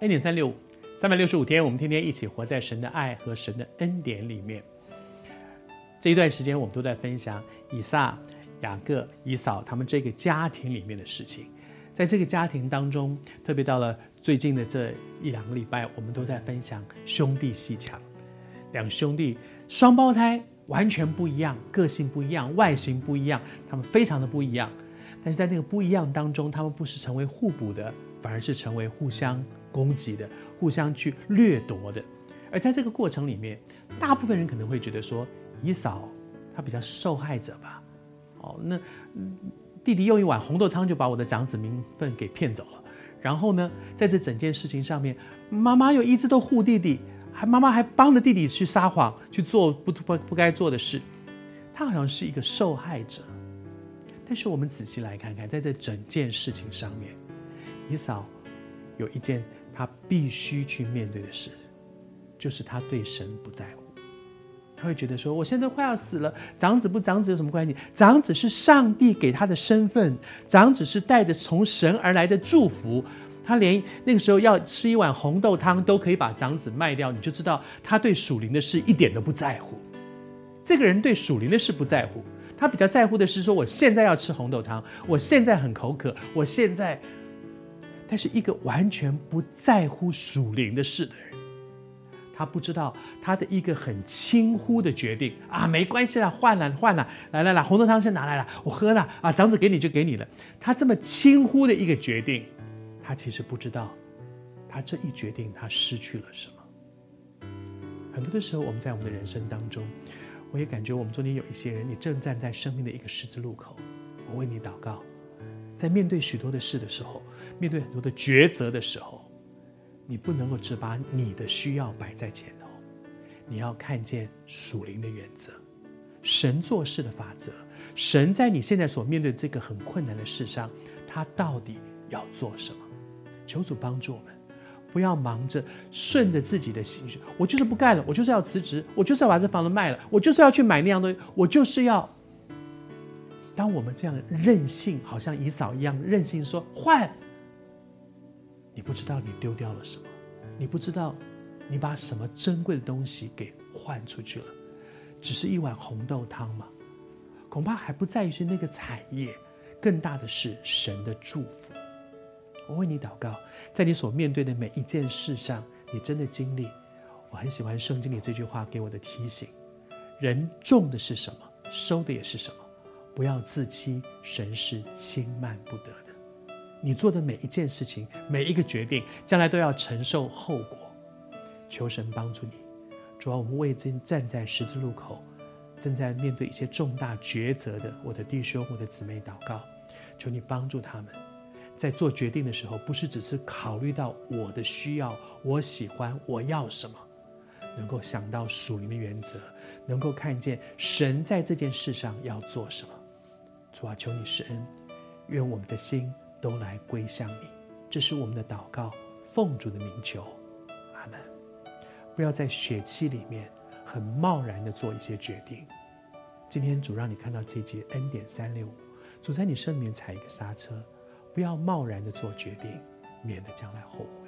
恩典三六五，三百六十五天，我们天天一起活在神的爱和神的恩典里面。这一段时间，我们都在分享以撒、雅各、以扫他们这个家庭里面的事情。在这个家庭当中，特别到了最近的这一两个礼拜，我们都在分享兄弟鬩墙。两兄弟双胞胎，完全不一样，个性不一样，外形不一样，他们非常的不一样。但是在那个不一样当中，他们不是成为互补的，反而是成为互相攻击的，互相去掠夺的。而在这个过程里面，大部分人可能会觉得说，姨嫂她比较受害者吧？哦，那。弟弟用一碗红豆汤就把我的长子名分给骗走了，然后呢，在这整件事情上面，妈妈又一直都护弟弟，还妈妈还帮着弟弟去撒谎，去做不不不该做的事，他好像是一个受害者。但是我们仔细来看看，在这整件事情上面，姨嫂有一件他必须去面对的事，就是他对神不在乎。他会觉得说：“我现在快要死了，长子不长子有什么关系？长子是上帝给他的身份，长子是带着从神而来的祝福。他连那个时候要吃一碗红豆汤都可以把长子卖掉，你就知道他对属灵的事一点都不在乎。这个人对属灵的事不在乎，他比较在乎的是说：我现在要吃红豆汤，我现在很口渴，我现在……但是一个完全不在乎属灵的事的人。”他不知道他的一个很轻忽的决定啊，没关系啦，换了换了，来来来，红豆汤先拿来了，我喝了啊，长子给你就给你了。他这么轻忽的一个决定，他其实不知道，他这一决定他失去了什么。很多的时候，我们在我们的人生当中，我也感觉我们中间有一些人，你正站在生命的一个十字路口，我为你祷告，在面对许多的事的时候，面对很多的抉择的时候。你不能够只把你的需要摆在前头，你要看见属灵的原则，神做事的法则，神在你现在所面对这个很困难的事上，他到底要做什么？求主帮助我们，不要忙着顺着自己的情绪，我就是不干了，我就是要辞职，我就是要把这房子卖了，我就是要去买那样东西，我就是要。当我们这样任性，好像姨嫂一样任性说，说换。你不知道你丢掉了什么，你不知道你把什么珍贵的东西给换出去了，只是一碗红豆汤吗？恐怕还不在于是那个产业，更大的是神的祝福。我为你祷告，在你所面对的每一件事上，你真的经历。我很喜欢圣经里这句话给我的提醒：人种的是什么，收的也是什么。不要自欺，神是轻慢不得的。你做的每一件事情，每一个决定，将来都要承受后果。求神帮助你。主要我们为正站在十字路口，正在面对一些重大抉择的我的弟兄、我的姊妹祷告，求你帮助他们，在做决定的时候，不是只是考虑到我的需要、我喜欢、我要什么，能够想到属灵的原则，能够看见神在这件事上要做什么。主啊，求你施恩，愿我们的心。都来归向你，这是我们的祷告，奉主的名求，阿门。不要在血气里面很贸然的做一些决定。今天主让你看到这节恩典三六五，主在你身边踩一个刹车，不要贸然的做决定，免得将来后悔。